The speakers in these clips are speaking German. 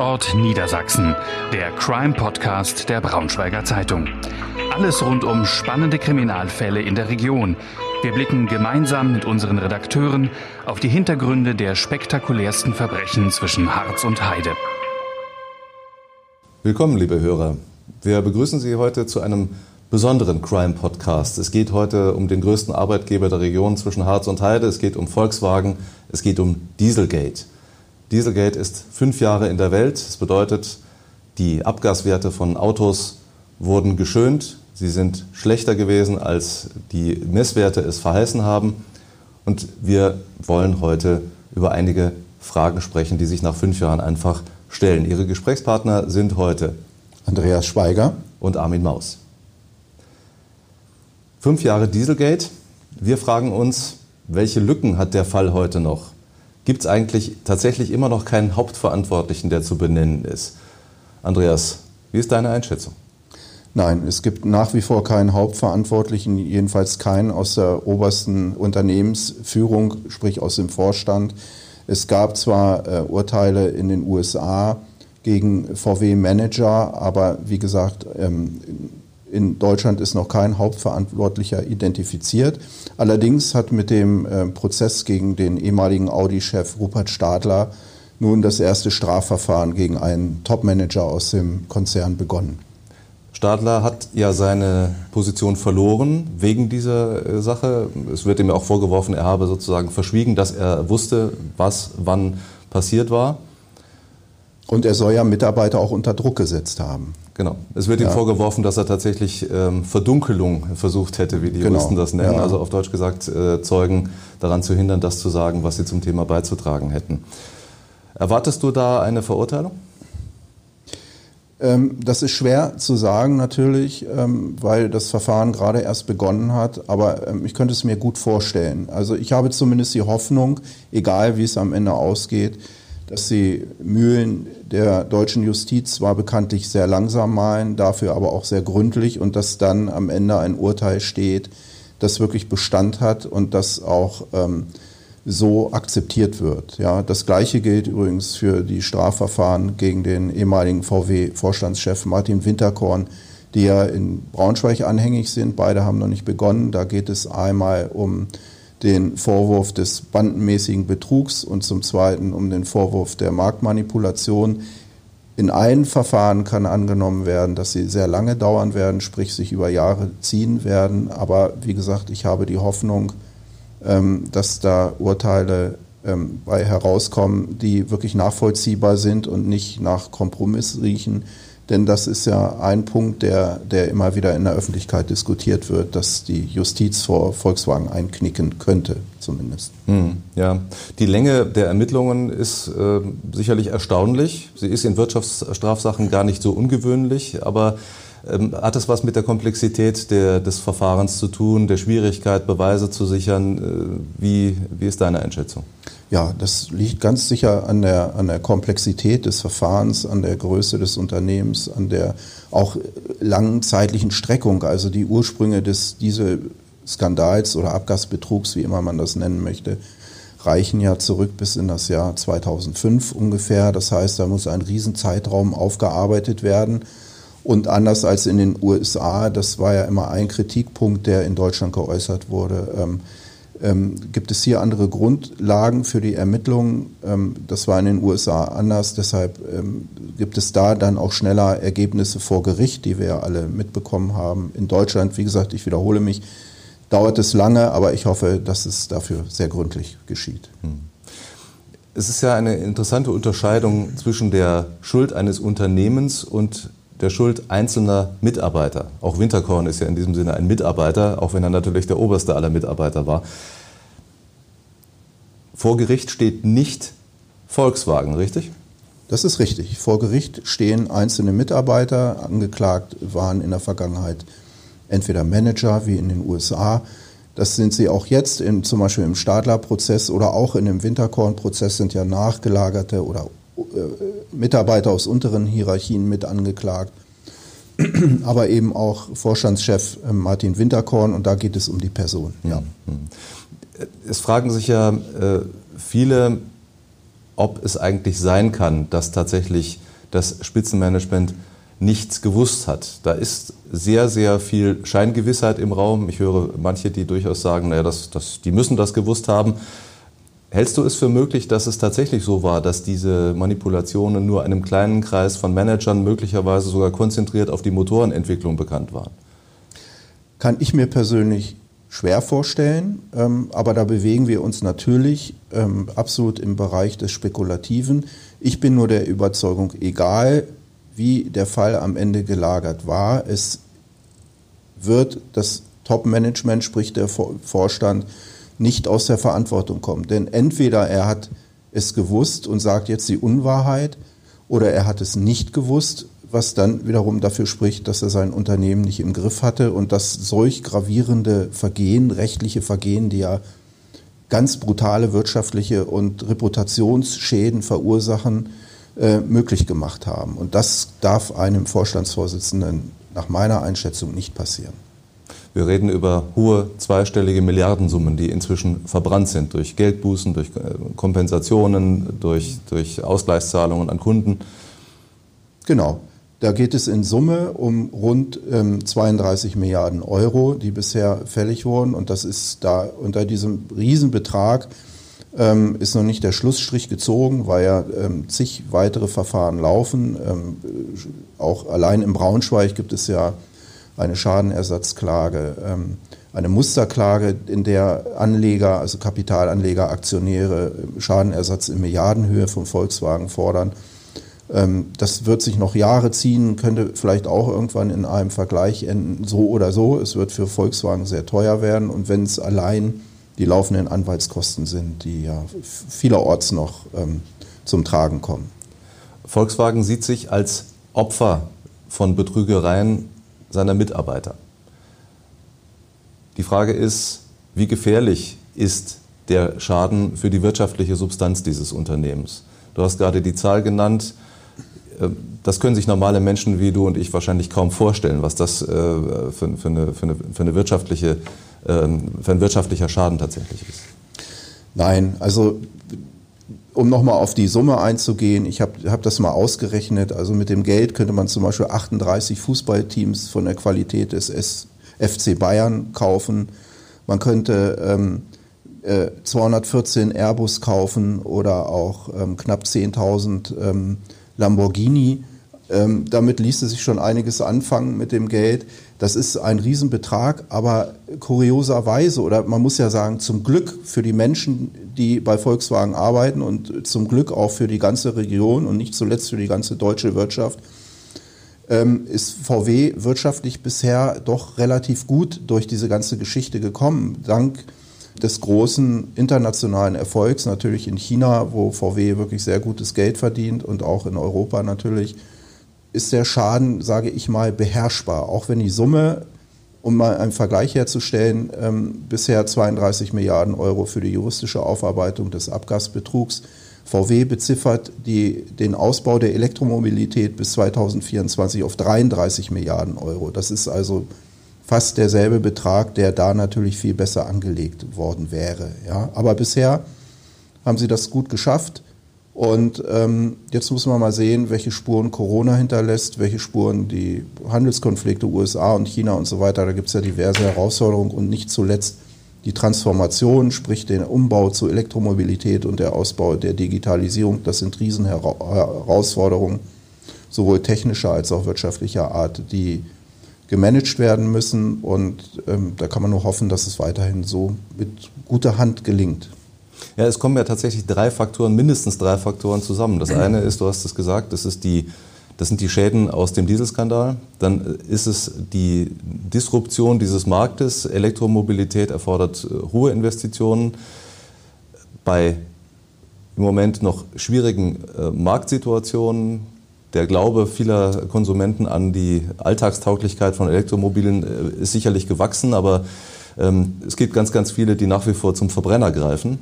Tatort Niedersachsen, der Crime-Podcast der Braunschweiger Zeitung. Alles rund um spannende Kriminalfälle in der Region. Wir blicken gemeinsam mit unseren Redakteuren auf die Hintergründe der spektakulärsten Verbrechen zwischen Harz und Heide. Willkommen, liebe Hörer. Wir begrüßen Sie heute zu einem besonderen Crime-Podcast. Es geht heute um den größten Arbeitgeber der Region zwischen Harz und Heide. Es geht um Volkswagen. Es geht um Dieselgate. Dieselgate ist fünf Jahre in der Welt. Das bedeutet, die Abgaswerte von Autos wurden geschönt. Sie sind schlechter gewesen, als die Messwerte es verheißen haben. Und wir wollen heute über einige Fragen sprechen, die sich nach fünf Jahren einfach stellen. Ihre Gesprächspartner sind heute Andreas Schweiger und Armin Maus. Fünf Jahre Dieselgate. Wir fragen uns, welche Lücken hat der Fall heute noch? Gibt es eigentlich tatsächlich immer noch keinen Hauptverantwortlichen, der zu benennen ist. Andreas, wie ist deine Einschätzung? Nein, es gibt nach wie vor keinen Hauptverantwortlichen, jedenfalls keinen aus der obersten Unternehmensführung, sprich aus dem Vorstand. Es gab zwar äh, Urteile in den USA gegen VW-Manager, aber wie gesagt, ähm, in Deutschland ist noch kein Hauptverantwortlicher identifiziert. Allerdings hat mit dem äh, Prozess gegen den ehemaligen Audi-Chef Rupert Stadler nun das erste Strafverfahren gegen einen Topmanager aus dem Konzern begonnen. Stadler hat ja seine Position verloren wegen dieser äh, Sache. Es wird ihm ja auch vorgeworfen, er habe sozusagen verschwiegen, dass er wusste, was wann passiert war. Und er soll ja Mitarbeiter auch unter Druck gesetzt haben. Genau. Es wird ja. ihm vorgeworfen, dass er tatsächlich ähm, Verdunkelung versucht hätte, wie die genau. Juristen das nennen. Ja. Also auf Deutsch gesagt, äh, Zeugen daran zu hindern, das zu sagen, was sie zum Thema beizutragen hätten. Erwartest du da eine Verurteilung? Ähm, das ist schwer zu sagen natürlich, ähm, weil das Verfahren gerade erst begonnen hat, aber ähm, ich könnte es mir gut vorstellen. Also ich habe zumindest die Hoffnung, egal wie es am Ende ausgeht, dass die Mühlen der deutschen Justiz zwar bekanntlich sehr langsam malen, dafür aber auch sehr gründlich und dass dann am Ende ein Urteil steht, das wirklich Bestand hat und das auch ähm, so akzeptiert wird. Ja, das Gleiche gilt übrigens für die Strafverfahren gegen den ehemaligen VW-Vorstandschef Martin Winterkorn, die ja in Braunschweig anhängig sind. Beide haben noch nicht begonnen. Da geht es einmal um den Vorwurf des bandenmäßigen Betrugs und zum Zweiten um den Vorwurf der Marktmanipulation. In allen Verfahren kann angenommen werden, dass sie sehr lange dauern werden, sprich sich über Jahre ziehen werden. Aber wie gesagt, ich habe die Hoffnung, ähm, dass da Urteile ähm, bei herauskommen, die wirklich nachvollziehbar sind und nicht nach Kompromiss riechen. Denn das ist ja ein Punkt, der, der immer wieder in der Öffentlichkeit diskutiert wird, dass die Justiz vor Volkswagen einknicken könnte, zumindest. Hm, ja, die Länge der Ermittlungen ist äh, sicherlich erstaunlich. Sie ist in Wirtschaftsstrafsachen gar nicht so ungewöhnlich, aber ähm, hat es was mit der Komplexität der, des Verfahrens zu tun, der Schwierigkeit, Beweise zu sichern? Äh, wie, wie ist deine Einschätzung? Ja, das liegt ganz sicher an der, an der Komplexität des Verfahrens, an der Größe des Unternehmens, an der auch langen zeitlichen Streckung. Also die Ursprünge des diese Skandals oder Abgasbetrugs, wie immer man das nennen möchte, reichen ja zurück bis in das Jahr 2005 ungefähr. Das heißt, da muss ein Riesenzeitraum aufgearbeitet werden. Und anders als in den USA, das war ja immer ein Kritikpunkt, der in Deutschland geäußert wurde, ähm, ähm, gibt es hier andere Grundlagen für die Ermittlungen? Ähm, das war in den USA anders. Deshalb ähm, gibt es da dann auch schneller Ergebnisse vor Gericht, die wir ja alle mitbekommen haben. In Deutschland, wie gesagt, ich wiederhole mich, dauert es lange, aber ich hoffe, dass es dafür sehr gründlich geschieht. Hm. Es ist ja eine interessante Unterscheidung zwischen der Schuld eines Unternehmens und der Schuld einzelner Mitarbeiter. Auch Winterkorn ist ja in diesem Sinne ein Mitarbeiter, auch wenn er natürlich der oberste aller Mitarbeiter war. Vor Gericht steht nicht Volkswagen, richtig? Das ist richtig. Vor Gericht stehen einzelne Mitarbeiter. Angeklagt waren in der Vergangenheit entweder Manager wie in den USA. Das sind sie auch jetzt, in, zum Beispiel im Stadler-Prozess oder auch in dem Winterkorn-Prozess sind ja nachgelagerte oder Mitarbeiter aus unteren Hierarchien mit angeklagt, aber eben auch Vorstandschef äh, Martin Winterkorn und da geht es um die Person. Ja. Mhm. Es fragen sich ja äh, viele, ob es eigentlich sein kann, dass tatsächlich das Spitzenmanagement nichts gewusst hat. Da ist sehr, sehr viel Scheingewissheit im Raum. Ich höre manche, die durchaus sagen, naja, das, das, die müssen das gewusst haben. Hältst du es für möglich, dass es tatsächlich so war, dass diese Manipulationen nur einem kleinen Kreis von Managern möglicherweise sogar konzentriert auf die Motorenentwicklung bekannt waren? Kann ich mir persönlich schwer vorstellen, ähm, aber da bewegen wir uns natürlich ähm, absolut im Bereich des Spekulativen. Ich bin nur der Überzeugung, egal wie der Fall am Ende gelagert war. Es wird das Top-Management, sprich der Vorstand, nicht aus der Verantwortung kommen. Denn entweder er hat es gewusst und sagt jetzt die Unwahrheit oder er hat es nicht gewusst, was dann wiederum dafür spricht, dass er sein Unternehmen nicht im Griff hatte und dass solch gravierende Vergehen, rechtliche Vergehen, die ja ganz brutale wirtschaftliche und Reputationsschäden verursachen, äh, möglich gemacht haben. Und das darf einem Vorstandsvorsitzenden nach meiner Einschätzung nicht passieren. Wir reden über hohe zweistellige Milliardensummen, die inzwischen verbrannt sind durch Geldbußen, durch äh, Kompensationen, durch, durch Ausgleichszahlungen an Kunden. Genau. Da geht es in Summe um rund ähm, 32 Milliarden Euro, die bisher fällig wurden. Und das ist da unter diesem Riesenbetrag ähm, ist noch nicht der Schlussstrich gezogen, weil ja ähm, zig weitere Verfahren laufen. Ähm, auch allein im Braunschweig gibt es ja eine Schadenersatzklage, ähm, eine Musterklage, in der Anleger, also Kapitalanleger, Aktionäre Schadenersatz in Milliardenhöhe von Volkswagen fordern. Ähm, das wird sich noch Jahre ziehen, könnte vielleicht auch irgendwann in einem Vergleich enden, so oder so. Es wird für Volkswagen sehr teuer werden und wenn es allein die laufenden Anwaltskosten sind, die ja vielerorts noch ähm, zum Tragen kommen. Volkswagen sieht sich als Opfer von Betrügereien seiner Mitarbeiter. Die Frage ist, wie gefährlich ist der Schaden für die wirtschaftliche Substanz dieses Unternehmens? Du hast gerade die Zahl genannt. Äh, das können sich normale Menschen wie du und ich wahrscheinlich kaum vorstellen, was das äh, für, eine, für, eine, für eine wirtschaftliche ähm, für ein wirtschaftlicher Schaden tatsächlich ist? Nein, also um nochmal auf die Summe einzugehen, ich habe hab das mal ausgerechnet, also mit dem Geld könnte man zum Beispiel 38 Fußballteams von der Qualität des FC Bayern kaufen. Man könnte ähm, äh, 214 Airbus kaufen oder auch ähm, knapp 10.000 ähm, Lamborghini. Ähm, damit ließe sich schon einiges anfangen mit dem Geld. Das ist ein Riesenbetrag, aber kurioserweise, oder man muss ja sagen, zum Glück für die Menschen, die bei Volkswagen arbeiten und zum Glück auch für die ganze Region und nicht zuletzt für die ganze deutsche Wirtschaft, ähm, ist VW wirtschaftlich bisher doch relativ gut durch diese ganze Geschichte gekommen. Dank des großen internationalen Erfolgs, natürlich in China, wo VW wirklich sehr gutes Geld verdient und auch in Europa natürlich ist der Schaden, sage ich mal, beherrschbar. Auch wenn die Summe, um mal einen Vergleich herzustellen, ähm, bisher 32 Milliarden Euro für die juristische Aufarbeitung des Abgasbetrugs. VW beziffert die, den Ausbau der Elektromobilität bis 2024 auf 33 Milliarden Euro. Das ist also fast derselbe Betrag, der da natürlich viel besser angelegt worden wäre. Ja. Aber bisher haben sie das gut geschafft. Und ähm, jetzt muss man mal sehen, welche Spuren Corona hinterlässt, welche Spuren die Handelskonflikte USA und China und so weiter. Da gibt es ja diverse Herausforderungen und nicht zuletzt die Transformation, sprich den Umbau zur Elektromobilität und der Ausbau der Digitalisierung. Das sind Riesenherausforderungen, sowohl technischer als auch wirtschaftlicher Art, die gemanagt werden müssen. Und ähm, da kann man nur hoffen, dass es weiterhin so mit guter Hand gelingt. Ja, es kommen ja tatsächlich drei Faktoren, mindestens drei Faktoren zusammen. Das eine ist, du hast es gesagt, das, ist die, das sind die Schäden aus dem Dieselskandal. Dann ist es die Disruption dieses Marktes. Elektromobilität erfordert äh, hohe Investitionen. Bei im Moment noch schwierigen äh, Marktsituationen, der Glaube vieler Konsumenten an die Alltagstauglichkeit von Elektromobilen äh, ist sicherlich gewachsen, aber ähm, es gibt ganz, ganz viele, die nach wie vor zum Verbrenner greifen.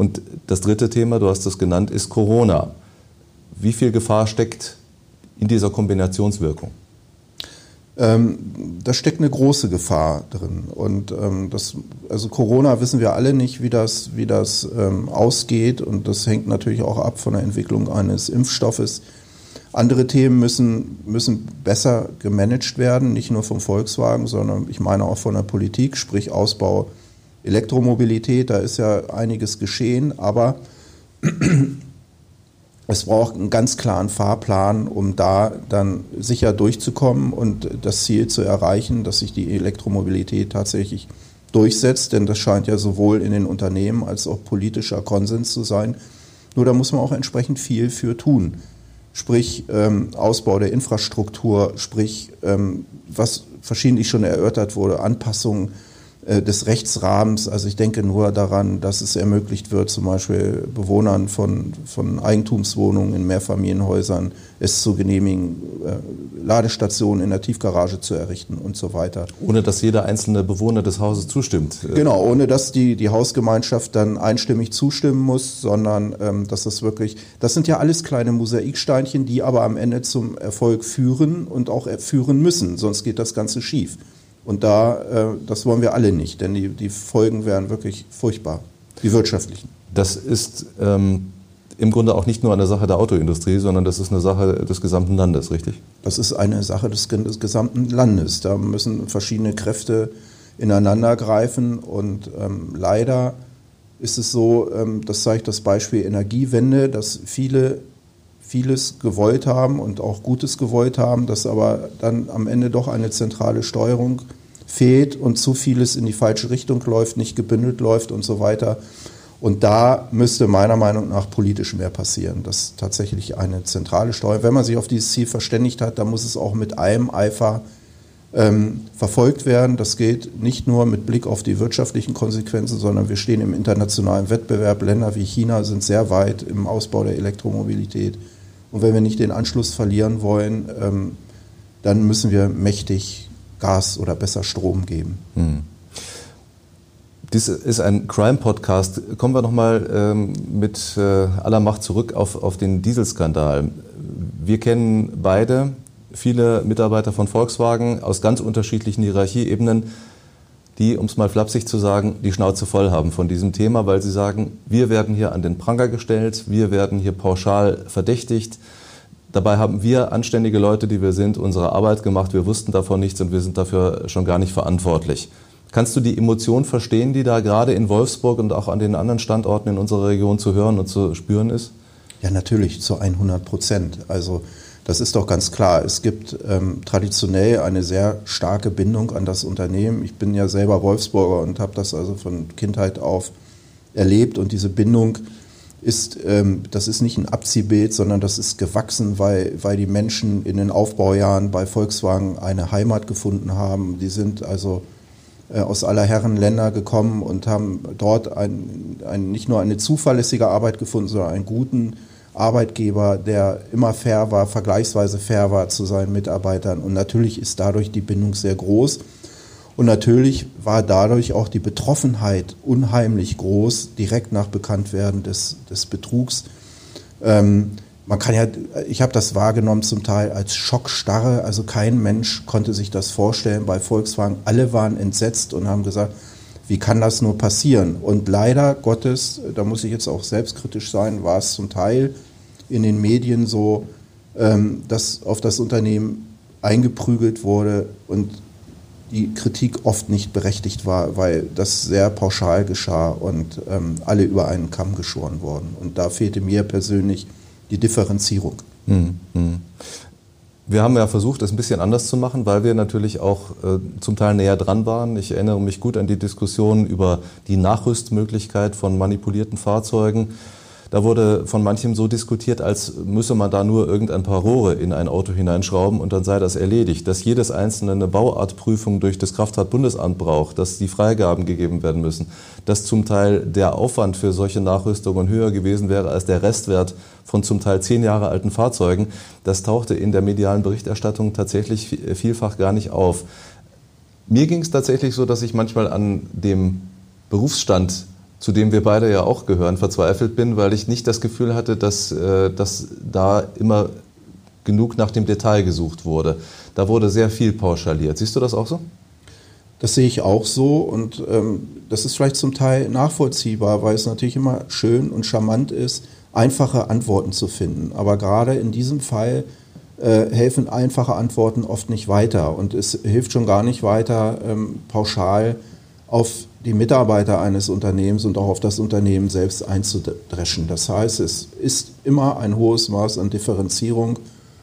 Und das dritte Thema, du hast es genannt, ist Corona. Wie viel Gefahr steckt in dieser Kombinationswirkung? Ähm, da steckt eine große Gefahr drin. Und ähm, das, also Corona wissen wir alle nicht, wie das, wie das ähm, ausgeht. Und das hängt natürlich auch ab von der Entwicklung eines Impfstoffes. Andere Themen müssen, müssen besser gemanagt werden, nicht nur vom Volkswagen, sondern ich meine auch von der Politik, sprich Ausbau Elektromobilität. Da ist ja einiges geschehen, aber es braucht einen ganz klaren Fahrplan, um da dann sicher durchzukommen und das Ziel zu erreichen, dass sich die Elektromobilität tatsächlich durchsetzt, denn das scheint ja sowohl in den Unternehmen als auch politischer Konsens zu sein. Nur da muss man auch entsprechend viel für tun. Sprich ähm, Ausbau der Infrastruktur, sprich ähm, was verschiedentlich schon erörtert wurde, Anpassungen des Rechtsrahmens. Also ich denke nur daran, dass es ermöglicht wird, zum Beispiel Bewohnern von, von Eigentumswohnungen in Mehrfamilienhäusern es zu genehmigen, äh, Ladestationen in der Tiefgarage zu errichten und so weiter. Ohne dass jeder einzelne Bewohner des Hauses zustimmt. Genau, ohne dass die, die Hausgemeinschaft dann einstimmig zustimmen muss, sondern ähm, dass das wirklich, das sind ja alles kleine Mosaiksteinchen, die aber am Ende zum Erfolg führen und auch führen müssen, sonst geht das Ganze schief. Und da, äh, das wollen wir alle nicht, denn die, die Folgen wären wirklich furchtbar, die wirtschaftlichen. Das ist ähm, im Grunde auch nicht nur eine Sache der Autoindustrie, sondern das ist eine Sache des gesamten Landes, richtig? Das ist eine Sache des, des gesamten Landes. Da müssen verschiedene Kräfte ineinander greifen und ähm, leider ist es so, ähm, das zeigt das Beispiel Energiewende, dass viele vieles gewollt haben und auch Gutes gewollt haben, dass aber dann am Ende doch eine zentrale Steuerung fehlt und zu vieles in die falsche Richtung läuft, nicht gebündelt läuft und so weiter. Und da müsste meiner Meinung nach politisch mehr passieren, dass tatsächlich eine zentrale Steuerung, wenn man sich auf dieses Ziel verständigt hat, dann muss es auch mit allem Eifer ähm, verfolgt werden. Das geht nicht nur mit Blick auf die wirtschaftlichen Konsequenzen, sondern wir stehen im internationalen Wettbewerb. Länder wie China sind sehr weit im Ausbau der Elektromobilität. Und wenn wir nicht den Anschluss verlieren wollen, ähm, dann müssen wir mächtig Gas oder besser Strom geben. Hm. Dies ist ein Crime-Podcast. Kommen wir nochmal ähm, mit äh, aller Macht zurück auf, auf den Dieselskandal. Wir kennen beide viele Mitarbeiter von Volkswagen aus ganz unterschiedlichen Hierarchieebenen die, um es mal flapsig zu sagen, die Schnauze voll haben von diesem Thema, weil sie sagen, wir werden hier an den Pranger gestellt, wir werden hier pauschal verdächtigt. Dabei haben wir anständige Leute, die wir sind, unsere Arbeit gemacht, wir wussten davon nichts und wir sind dafür schon gar nicht verantwortlich. Kannst du die Emotion verstehen, die da gerade in Wolfsburg und auch an den anderen Standorten in unserer Region zu hören und zu spüren ist? Ja, natürlich, zu 100 Prozent. Also das ist doch ganz klar. Es gibt ähm, traditionell eine sehr starke Bindung an das Unternehmen. Ich bin ja selber Wolfsburger und habe das also von Kindheit auf erlebt. Und diese Bindung ist, ähm, das ist nicht ein Abziehbild, sondern das ist gewachsen, weil, weil die Menschen in den Aufbaujahren bei Volkswagen eine Heimat gefunden haben. Die sind also äh, aus aller Herren Länder gekommen und haben dort ein, ein, nicht nur eine zuverlässige Arbeit gefunden, sondern einen guten Arbeitgeber, der immer fair war, vergleichsweise fair war zu seinen Mitarbeitern. Und natürlich ist dadurch die Bindung sehr groß. Und natürlich war dadurch auch die Betroffenheit unheimlich groß, direkt nach Bekanntwerden des, des Betrugs. Ähm, man kann ja, ich habe das wahrgenommen zum Teil als Schockstarre. Also kein Mensch konnte sich das vorstellen bei Volkswagen. Alle waren entsetzt und haben gesagt, wie kann das nur passieren? Und leider Gottes, da muss ich jetzt auch selbstkritisch sein, war es zum Teil in den Medien so, ähm, dass auf das Unternehmen eingeprügelt wurde und die Kritik oft nicht berechtigt war, weil das sehr pauschal geschah und ähm, alle über einen Kamm geschoren wurden. Und da fehlte mir persönlich die Differenzierung. Hm, hm. Wir haben ja versucht, das ein bisschen anders zu machen, weil wir natürlich auch äh, zum Teil näher dran waren. Ich erinnere mich gut an die Diskussion über die Nachrüstmöglichkeit von manipulierten Fahrzeugen. Da wurde von manchem so diskutiert, als müsse man da nur irgendein paar Rohre in ein Auto hineinschrauben und dann sei das erledigt. Dass jedes einzelne eine Bauartprüfung durch das Kraftfahrtbundesamt braucht, dass die Freigaben gegeben werden müssen, dass zum Teil der Aufwand für solche Nachrüstungen höher gewesen wäre als der Restwert von zum Teil zehn Jahre alten Fahrzeugen, das tauchte in der medialen Berichterstattung tatsächlich vielfach gar nicht auf. Mir ging es tatsächlich so, dass ich manchmal an dem Berufsstand zu dem wir beide ja auch gehören, verzweifelt bin, weil ich nicht das Gefühl hatte, dass, äh, dass da immer genug nach dem Detail gesucht wurde. Da wurde sehr viel pauschaliert. Siehst du das auch so? Das sehe ich auch so und ähm, das ist vielleicht zum Teil nachvollziehbar, weil es natürlich immer schön und charmant ist, einfache Antworten zu finden. Aber gerade in diesem Fall äh, helfen einfache Antworten oft nicht weiter. Und es hilft schon gar nicht weiter, ähm, pauschal auf die Mitarbeiter eines Unternehmens und auch auf das Unternehmen selbst einzudreschen. Das heißt, es ist immer ein hohes Maß an Differenzierung,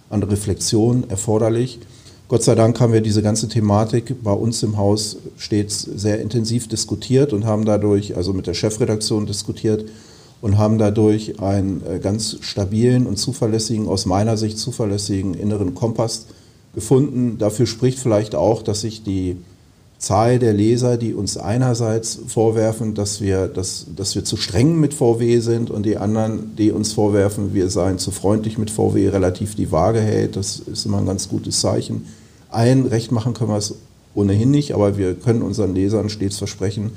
an Reflexion erforderlich. Gott sei Dank haben wir diese ganze Thematik bei uns im Haus stets sehr intensiv diskutiert und haben dadurch, also mit der Chefredaktion diskutiert und haben dadurch einen äh, ganz stabilen und zuverlässigen, aus meiner Sicht zuverlässigen inneren Kompass gefunden. Dafür spricht vielleicht auch, dass sich die Zahl der Leser, die uns einerseits vorwerfen, dass wir, dass, dass wir zu streng mit VW sind und die anderen, die uns vorwerfen, wir seien zu freundlich mit VW, relativ die Waage hält. Das ist immer ein ganz gutes Zeichen. Allen recht machen können wir es ohnehin nicht, aber wir können unseren Lesern stets versprechen,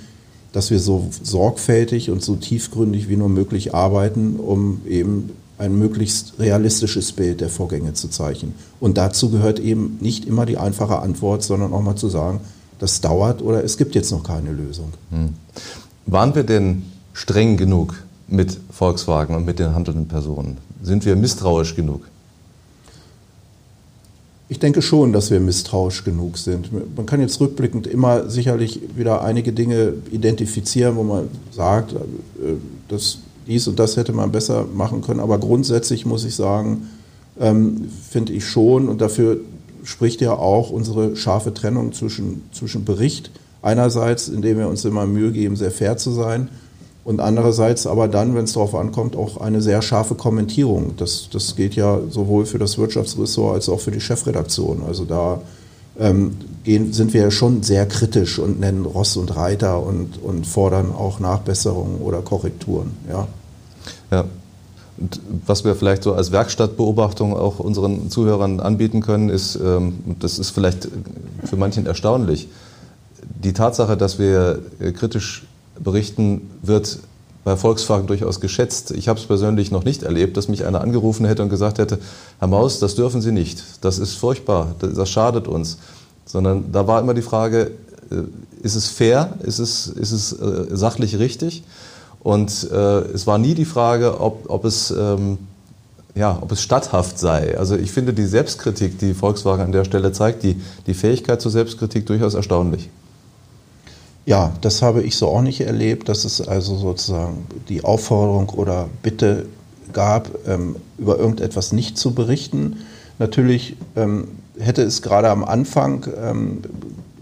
dass wir so sorgfältig und so tiefgründig wie nur möglich arbeiten, um eben ein möglichst realistisches Bild der Vorgänge zu zeichnen. Und dazu gehört eben nicht immer die einfache Antwort, sondern auch mal zu sagen, das dauert oder es gibt jetzt noch keine Lösung. Hm. Waren wir denn streng genug mit Volkswagen und mit den handelnden Personen? Sind wir misstrauisch genug? Ich denke schon, dass wir misstrauisch genug sind. Man kann jetzt rückblickend immer sicherlich wieder einige Dinge identifizieren, wo man sagt, äh, dass dies und das hätte man besser machen können. Aber grundsätzlich muss ich sagen, ähm, finde ich schon, und dafür spricht ja auch unsere scharfe Trennung zwischen, zwischen Bericht einerseits, indem wir uns immer Mühe geben, sehr fair zu sein, und andererseits aber dann, wenn es darauf ankommt, auch eine sehr scharfe Kommentierung. Das, das gilt ja sowohl für das Wirtschaftsressort als auch für die Chefredaktion. Also da ähm, gehen, sind wir ja schon sehr kritisch und nennen Ross und Reiter und, und fordern auch Nachbesserungen oder Korrekturen. Ja. ja. Und was wir vielleicht so als Werkstattbeobachtung auch unseren Zuhörern anbieten können, ist, ähm, das ist vielleicht für manchen erstaunlich, die Tatsache, dass wir äh, kritisch berichten, wird bei Volkswagen durchaus geschätzt. Ich habe es persönlich noch nicht erlebt, dass mich einer angerufen hätte und gesagt hätte, Herr Maus, das dürfen Sie nicht, das ist furchtbar, das schadet uns. Sondern da war immer die Frage, äh, ist es fair, ist es, ist es äh, sachlich richtig? Und äh, es war nie die Frage, ob, ob, es, ähm, ja, ob es statthaft sei. Also ich finde die Selbstkritik, die Volkswagen an der Stelle zeigt, die, die Fähigkeit zur Selbstkritik durchaus erstaunlich. Ja, das habe ich so auch nicht erlebt, dass es also sozusagen die Aufforderung oder Bitte gab, ähm, über irgendetwas nicht zu berichten. Natürlich ähm, hätte es gerade am Anfang ähm,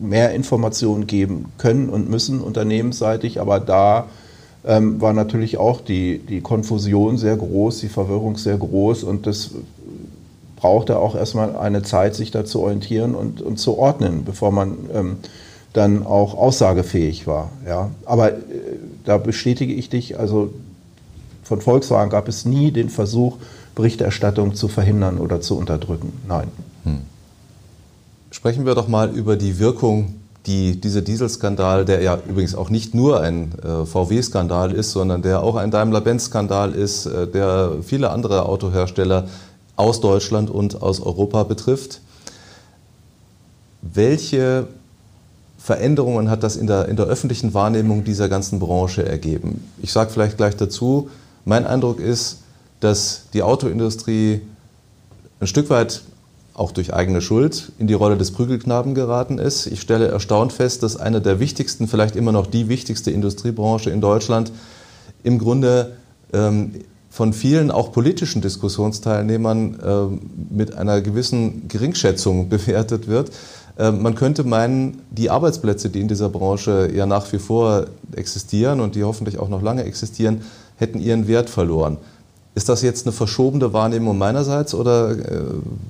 mehr Informationen geben können und müssen unternehmensseitig, aber da ähm, war natürlich auch die, die Konfusion sehr groß, die Verwirrung sehr groß und das brauchte auch erstmal eine Zeit, sich da zu orientieren und, und zu ordnen, bevor man ähm, dann auch aussagefähig war. Ja. Aber äh, da bestätige ich dich, also von Volkswagen gab es nie den Versuch, Berichterstattung zu verhindern oder zu unterdrücken. Nein. Hm. Sprechen wir doch mal über die Wirkung, die dieser Dieselskandal, der ja übrigens auch nicht nur ein äh, VW-Skandal ist, sondern der auch ein Daimler-Benz-Skandal ist, äh, der viele andere Autohersteller aus Deutschland und aus Europa betrifft. Welche Veränderungen hat das in der, in der öffentlichen Wahrnehmung dieser ganzen Branche ergeben? Ich sage vielleicht gleich dazu, mein Eindruck ist, dass die Autoindustrie ein Stück weit auch durch eigene Schuld in die Rolle des Prügelknaben geraten ist. Ich stelle erstaunt fest, dass eine der wichtigsten, vielleicht immer noch die wichtigste Industriebranche in Deutschland im Grunde ähm, von vielen auch politischen Diskussionsteilnehmern ähm, mit einer gewissen Geringschätzung bewertet wird. Ähm, man könnte meinen, die Arbeitsplätze, die in dieser Branche ja nach wie vor existieren und die hoffentlich auch noch lange existieren, hätten ihren Wert verloren. Ist das jetzt eine verschobene Wahrnehmung meinerseits oder äh,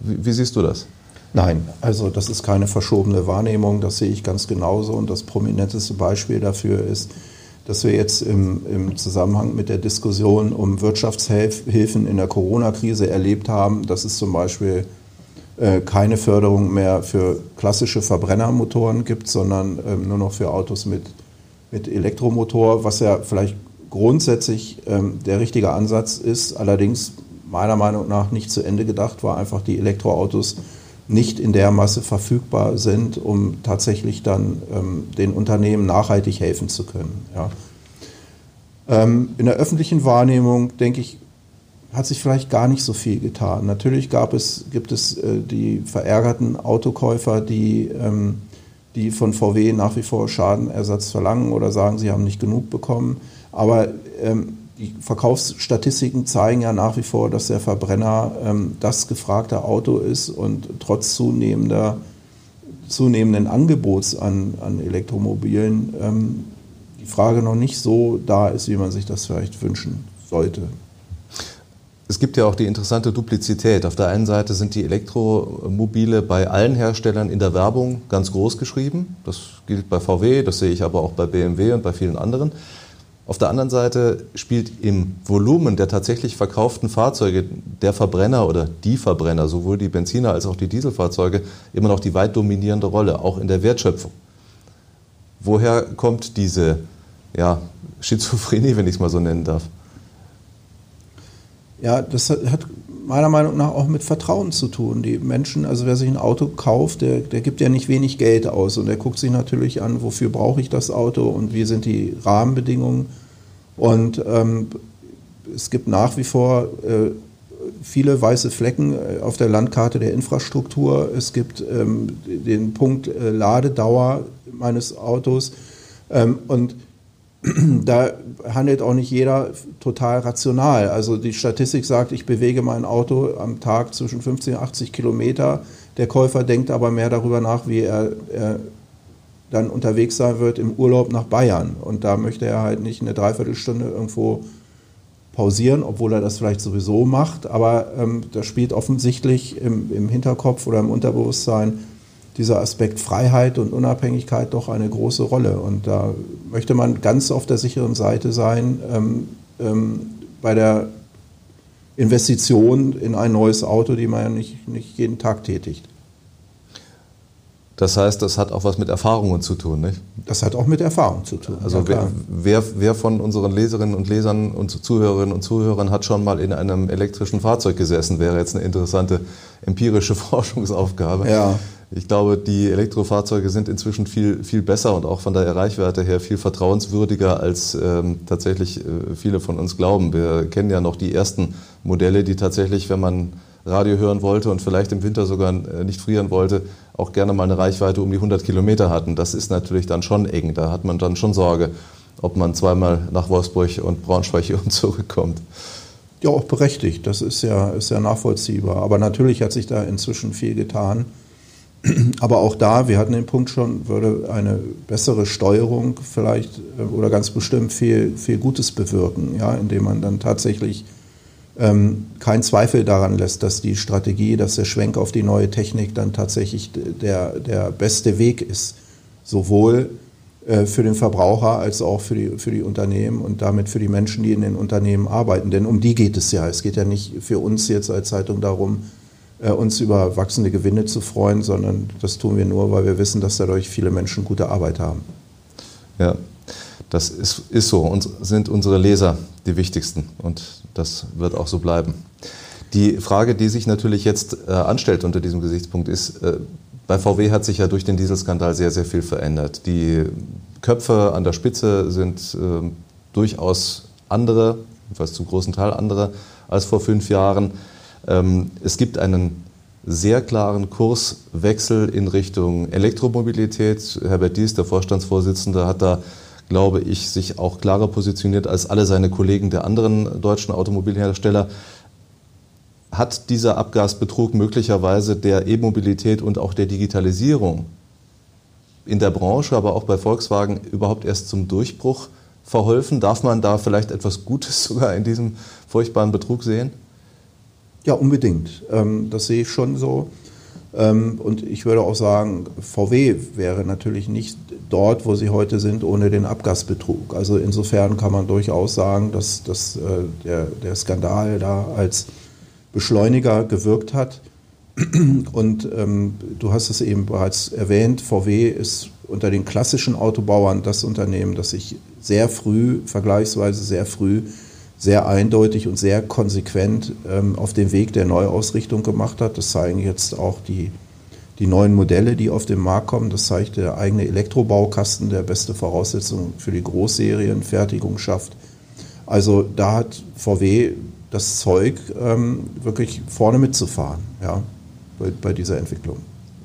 wie, wie, siehst du das? Nein, also das ist keine verschobene Wahrnehmung, das sehe ich ganz genauso und das prominenteste Beispiel dafür ist, dass wir jetzt im, im Zusammenhang mit der Diskussion um Wirtschaftshilfen in der Corona-Krise erlebt haben, dass es zum Beispiel äh, keine Förderung mehr für klassische Verbrennermotoren gibt, sondern ähm, nur noch für Autos mit, mit Elektromotor, was ja vielleicht grundsätzlich ähm, der richtige Ansatz ist, allerdings meiner Meinung nach nicht zu Ende gedacht war, einfach die Elektroautos nicht in der Masse verfügbar sind, um tatsächlich dann ähm, den Unternehmen nachhaltig helfen zu können. Ja. Ähm, in der öffentlichen Wahrnehmung, denke ich, hat sich vielleicht gar nicht so viel getan. Natürlich gab es, gibt es äh, die verärgerten Autokäufer, die, ähm, die von VW nach wie vor Schadenersatz verlangen oder sagen, sie haben nicht genug bekommen. Aber ähm, die Verkaufsstatistiken zeigen ja nach wie vor, dass der Verbrenner ähm, das gefragte Auto ist und trotz zunehmender, zunehmenden Angebots an, an Elektromobilen ähm, die Frage noch nicht so da ist, wie man sich das vielleicht wünschen sollte. Es gibt ja auch die interessante Duplizität. Auf der einen Seite sind die Elektromobile bei allen Herstellern in der Werbung ganz groß geschrieben. Das gilt bei VW, das sehe ich aber auch bei BMW und bei vielen anderen. Auf der anderen Seite spielt im Volumen der tatsächlich verkauften Fahrzeuge der Verbrenner oder die Verbrenner, sowohl die Benziner als auch die Dieselfahrzeuge, immer noch die weit dominierende Rolle, auch in der Wertschöpfung. Woher kommt diese ja, Schizophrenie, wenn ich es mal so nennen darf? Ja, das hat meiner Meinung nach auch mit Vertrauen zu tun. Die Menschen, also wer sich ein Auto kauft, der, der gibt ja nicht wenig Geld aus und der guckt sich natürlich an, wofür brauche ich das Auto und wie sind die Rahmenbedingungen. Und ähm, es gibt nach wie vor äh, viele weiße Flecken äh, auf der Landkarte der Infrastruktur. Es gibt ähm, den Punkt äh, Ladedauer meines Autos. Ähm, und da handelt auch nicht jeder total rational. Also die Statistik sagt, ich bewege mein Auto am Tag zwischen 50 und 80 Kilometer. Der Käufer denkt aber mehr darüber nach, wie er, er dann unterwegs sein wird im Urlaub nach Bayern. Und da möchte er halt nicht eine Dreiviertelstunde irgendwo pausieren, obwohl er das vielleicht sowieso macht. Aber ähm, das spielt offensichtlich im, im Hinterkopf oder im Unterbewusstsein dieser Aspekt Freiheit und Unabhängigkeit doch eine große Rolle. Und da möchte man ganz auf der sicheren Seite sein ähm, ähm, bei der Investition in ein neues Auto, die man ja nicht, nicht jeden Tag tätigt. Das heißt, das hat auch was mit Erfahrungen zu tun, nicht? Das hat auch mit Erfahrung zu tun. Also wer, wer, wer, von unseren Leserinnen und Lesern und Zuhörerinnen und Zuhörern hat schon mal in einem elektrischen Fahrzeug gesessen, wäre jetzt eine interessante empirische Forschungsaufgabe. Ja. Ich glaube, die Elektrofahrzeuge sind inzwischen viel, viel besser und auch von der Reichweite her viel vertrauenswürdiger, als ähm, tatsächlich äh, viele von uns glauben. Wir kennen ja noch die ersten Modelle, die tatsächlich, wenn man Radio hören wollte und vielleicht im Winter sogar äh, nicht frieren wollte, auch gerne mal eine Reichweite um die 100 Kilometer hatten. Das ist natürlich dann schon eng. Da hat man dann schon Sorge, ob man zweimal nach Wolfsburg und Braunschweig und zurückkommt. Ja, auch berechtigt. Das ist ja, ist ja nachvollziehbar. Aber natürlich hat sich da inzwischen viel getan. Aber auch da, wir hatten den Punkt schon, würde eine bessere Steuerung vielleicht äh, oder ganz bestimmt viel, viel Gutes bewirken, ja, indem man dann tatsächlich ähm, keinen Zweifel daran lässt, dass die Strategie, dass der Schwenk auf die neue Technik dann tatsächlich der, der beste Weg ist. Sowohl äh, für den Verbraucher als auch für die, für die Unternehmen und damit für die Menschen, die in den Unternehmen arbeiten. Denn um die geht es ja. Es geht ja nicht für uns jetzt als Zeitung darum, uns über wachsende Gewinne zu freuen, sondern das tun wir nur, weil wir wissen, dass dadurch viele Menschen gute Arbeit haben. Ja, das ist, ist so. Uns sind unsere Leser die wichtigsten und das wird auch so bleiben. Die Frage, die sich natürlich jetzt äh, anstellt unter diesem Gesichtspunkt, ist, äh, bei VW hat sich ja durch den Dieselskandal sehr, sehr viel verändert. Die Köpfe an der Spitze sind äh, durchaus andere, jedenfalls zum großen Teil andere als vor fünf Jahren. Ähm, es gibt einen sehr klaren Kurswechsel in Richtung Elektromobilität. Herbert Dies, der Vorstandsvorsitzende, hat da, glaube ich, sich auch klarer positioniert als alle seine Kollegen der anderen deutschen Automobilhersteller. Hat dieser Abgasbetrug möglicherweise der E-Mobilität und auch der Digitalisierung in der Branche, aber auch bei Volkswagen überhaupt erst zum Durchbruch verholfen? Darf man da vielleicht etwas Gutes sogar in diesem furchtbaren Betrug sehen? Ja, unbedingt. Ähm, das sehe ich schon so. Ähm, und ich würde auch sagen, VW wäre natürlich nicht dort, wo sie heute sind, ohne den Abgasbetrug. Also insofern kann man durchaus sagen, dass, dass äh, der, der Skandal da als Beschleuniger gewirkt hat. Und ähm, du hast es eben bereits erwähnt, VW ist unter den klassischen Autobauern das Unternehmen, das sich sehr früh, vergleichsweise sehr früh, sehr eindeutig und sehr konsequent ähm, auf den Weg der Neuausrichtung gemacht hat. Das zeigen jetzt auch die, die neuen Modelle, die auf den Markt kommen. Das zeigt der eigene Elektrobaukasten, der beste Voraussetzung für die Großserienfertigung schafft. Also da hat VW das Zeug, ähm, wirklich vorne mitzufahren ja, bei, bei dieser Entwicklung.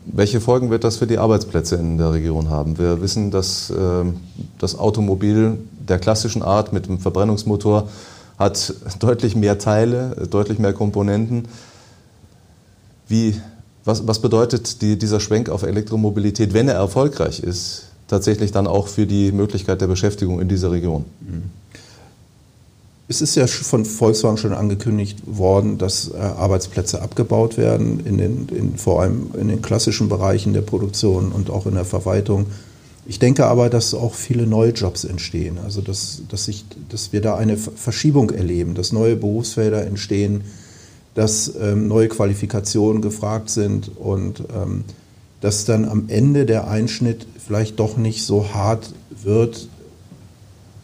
Welche Folgen wird das für die Arbeitsplätze in der Region haben? Wir wissen, dass äh, das Automobil der klassischen Art mit dem Verbrennungsmotor hat deutlich mehr Teile, deutlich mehr Komponenten. Wie, was, was bedeutet die, dieser Schwenk auf Elektromobilität, wenn er erfolgreich ist, tatsächlich dann auch für die Möglichkeit der Beschäftigung in dieser Region? Es ist ja von Volkswagen schon angekündigt worden, dass äh, Arbeitsplätze abgebaut werden, in den, in, vor allem in den klassischen Bereichen der Produktion und auch in der Verwaltung. Ich denke aber, dass auch viele neue Jobs entstehen, also dass, dass, ich, dass wir da eine Verschiebung erleben, dass neue Berufsfelder entstehen, dass ähm, neue Qualifikationen gefragt sind und ähm, dass dann am Ende der Einschnitt vielleicht doch nicht so hart wird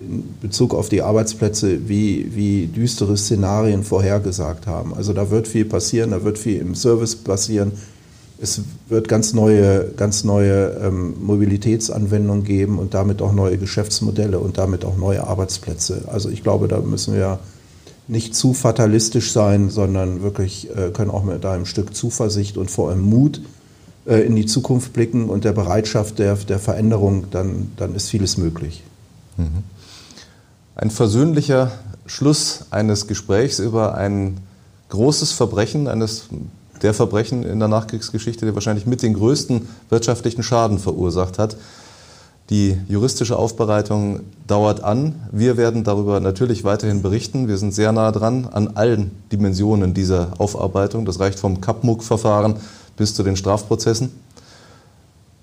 in Bezug auf die Arbeitsplätze, wie, wie düstere Szenarien vorhergesagt haben. Also da wird viel passieren, da wird viel im Service passieren. Es wird ganz neue, ganz neue ähm, Mobilitätsanwendungen geben und damit auch neue Geschäftsmodelle und damit auch neue Arbeitsplätze. Also ich glaube, da müssen wir nicht zu fatalistisch sein, sondern wirklich äh, können auch mit einem Stück Zuversicht und vor allem Mut äh, in die Zukunft blicken und der Bereitschaft der, der Veränderung, dann, dann ist vieles möglich. Mhm. Ein versöhnlicher Schluss eines Gesprächs über ein großes Verbrechen, eines der Verbrechen in der Nachkriegsgeschichte, der wahrscheinlich mit den größten wirtschaftlichen Schaden verursacht hat. Die juristische Aufbereitung dauert an. Wir werden darüber natürlich weiterhin berichten. Wir sind sehr nah dran an allen Dimensionen dieser Aufarbeitung. Das reicht vom Kapmuck-Verfahren bis zu den Strafprozessen.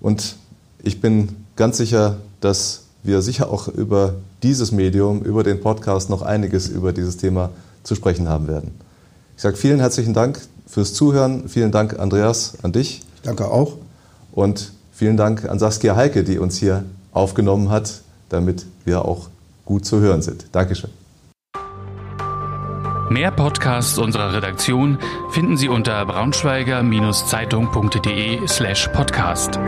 Und ich bin ganz sicher, dass wir sicher auch über dieses Medium, über den Podcast noch einiges über dieses Thema zu sprechen haben werden. Ich sage vielen herzlichen Dank fürs Zuhören. Vielen Dank, Andreas, an dich. Ich danke auch. Und vielen Dank an Saskia Heike, die uns hier aufgenommen hat, damit wir auch gut zu hören sind. Dankeschön. Mehr Podcasts unserer Redaktion finden Sie unter braunschweiger-zeitung.de slash podcast.